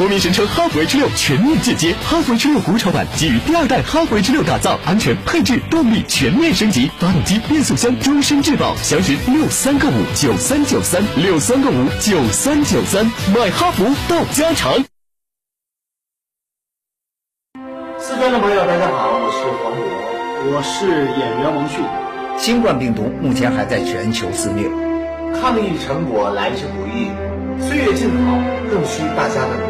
国民神车哈弗 H 六全面进阶，哈弗 H 六国潮版基于第二代哈弗 H 六打造，安全配置动力全面升级，发动机变速箱终身质保，详询六三个五九三九三六三个五九三九三，买哈弗到家常。四川的朋友，大家好，我是黄渤，我是演员王迅。新冠病毒目前还在全球肆虐，抗疫成果来之不易，岁月静好更需大家的。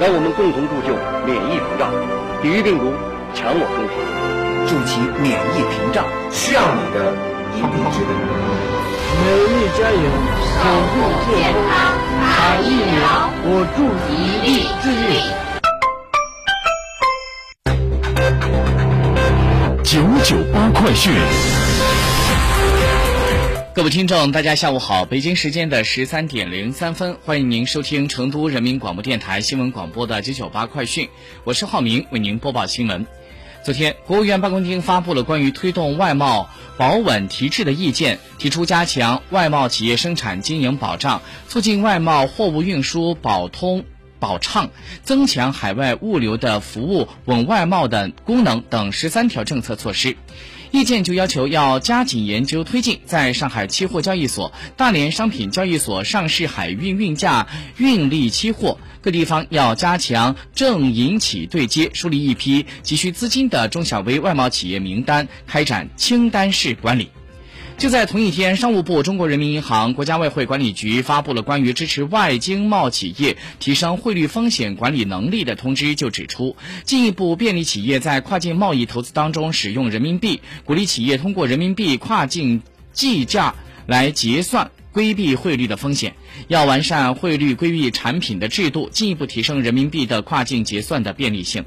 让我们共同铸就免疫屏障，抵御病毒，强我中华。筑起免疫屏障，需要你的一臂之力。美丽加油，守护健康，打疫苗，我助一臂之力。九九八快讯，各位听众，大家下午好！北京时间的十三点零三分，欢迎您收听成都人民广播电台新闻广播的九九八快讯，我是浩明，为您播报新闻。昨天，国务院办公厅发布了关于推动外贸保稳提质的意见，提出加强外贸企业生产经营保障，促进外贸货物运输保通。保畅、增强海外物流的服务、稳外贸的功能等十三条政策措施。意见就要求要加紧研究推进，在上海期货交易所、大连商品交易所上市海运运价运力期货。各地方要加强政银企对接，梳理一批急需资金的中小微外贸企业名单，开展清单式管理。就在同一天，商务部、中国人民银行、国家外汇管理局发布了关于支持外经贸企业提升汇率风险管理能力的通知，就指出，进一步便利企业在跨境贸易投资当中使用人民币，鼓励企业通过人民币跨境计价来结算，规避汇率的风险。要完善汇率规避产品的制度，进一步提升人民币的跨境结算的便利性。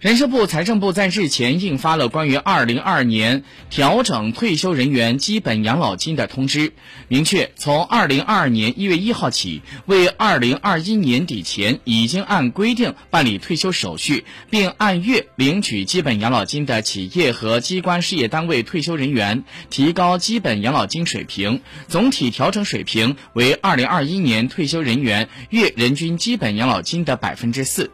人社部、财政部在日前印发了关于二零二二年调整退休人员基本养老金的通知，明确从二零二二年一月一号起，为二零二一年底前已经按规定办理退休手续并按月领取基本养老金的企业和机关事业单位退休人员，提高基本养老金水平，总体调整水平为二零二一年退休人员月人均基本养老金的百分之四。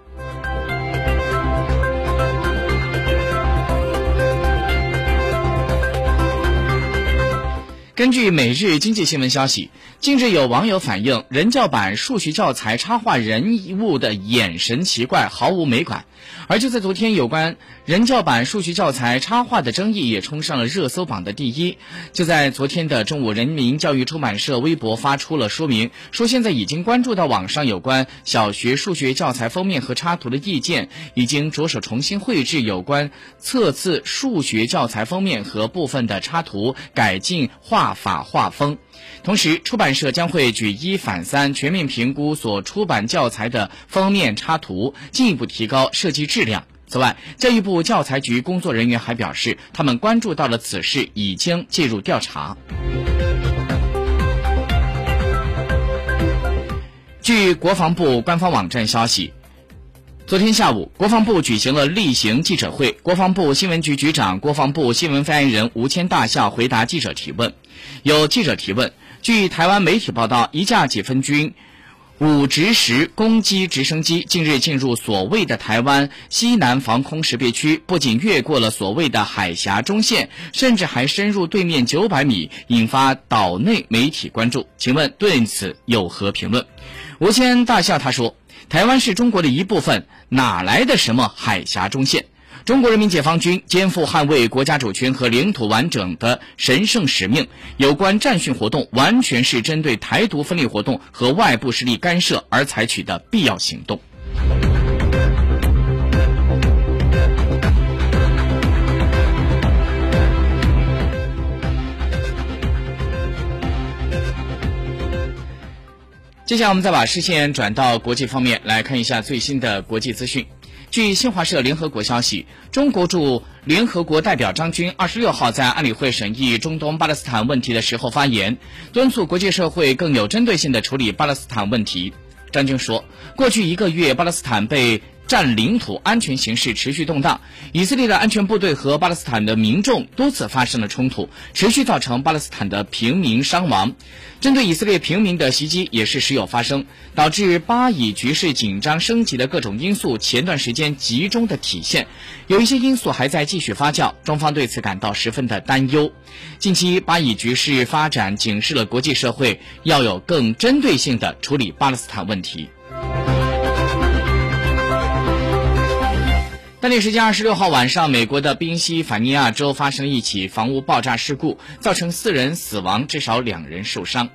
根据每日经济新闻消息，近日有网友反映，人教版数学教材插画人物的眼神奇怪，毫无美感。而就在昨天，有关人教版数学教材插画的争议也冲上了热搜榜的第一。就在昨天的中午，人民教育出版社微博发出了说明，说现在已经关注到网上有关小学数学教材封面和插图的意见，已经着手重新绘制有关册次数学教材封面和部分的插图，改进画法画风。同时，出版社将会举一反三，全面评估所出版教材的封面插图，进一步提高设计质量。此外，教育部教材局工作人员还表示，他们关注到了此事，已经介入调查。据国防部官方网站消息。昨天下午，国防部举行了例行记者会，国防部新闻局局长、国防部新闻发言人吴谦大校回答记者提问。有记者提问：据台湾媒体报道，一架解放军五直十攻击直升机近日进入所谓的台湾西南防空识别区，不仅越过了所谓的海峡中线，甚至还深入对面九百米，引发岛内媒体关注。请问对此有何评论？吴谦大校他说。台湾是中国的一部分，哪来的什么海峡中线？中国人民解放军肩负捍卫国家主权和领土完整的神圣使命，有关战训活动完全是针对台独分裂活动和外部势力干涉而采取的必要行动。接下来，我们再把视线转到国际方面来看一下最新的国际资讯。据新华社联合国消息，中国驻联合国代表张军二十六号在安理会审议中东巴勒斯坦问题的时候发言，敦促国际社会更有针对性地处理巴勒斯坦问题。张军说，过去一个月，巴勒斯坦被占领土安全形势持续动荡，以色列的安全部队和巴勒斯坦的民众多次发生了冲突，持续造成巴勒斯坦的平民伤亡。针对以色列平民的袭击也是时有发生，导致巴以局势紧张升级的各种因素，前段时间集中的体现，有一些因素还在继续发酵，中方对此感到十分的担忧。近期巴以局势发展警示了国际社会要有更针对性的处理巴勒斯坦问题。当地时间二十六号晚上，美国的宾夕法尼亚州发生了一起房屋爆炸事故，造成四人死亡，至少两人受伤。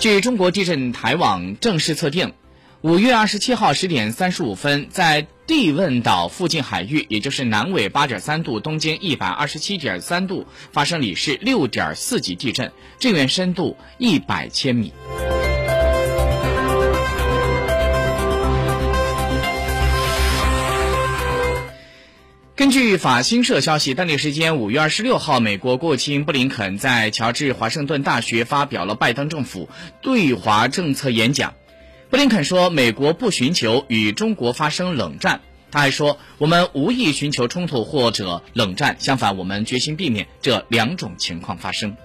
据中国地震台网正式测定，五月二十七号十点三十五分，在地汶岛附近海域，也就是南纬八点三度、东经一百二十七点三度，发生里氏六点四级地震，震源深度一百千米。根据法新社消息，当地时间五月二十六号，美国国务卿布林肯在乔治华盛顿大学发表了拜登政府对华政策演讲。布林肯说：“美国不寻求与中国发生冷战。”他还说：“我们无意寻求冲突或者冷战，相反，我们决心避免这两种情况发生。”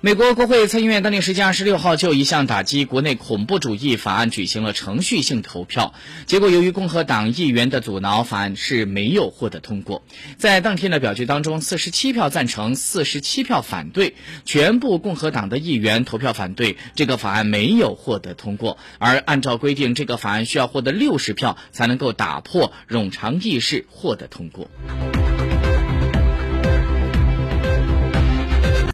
美国国会参议院当地时间二十六号就一项打击国内恐怖主义法案举行了程序性投票，结果由于共和党议员的阻挠，法案是没有获得通过。在当天的表决当中，四十七票赞成，四十七票反对，全部共和党的议员投票反对这个法案没有获得通过。而按照规定，这个法案需要获得六十票才能够打破冗长议事获得通过。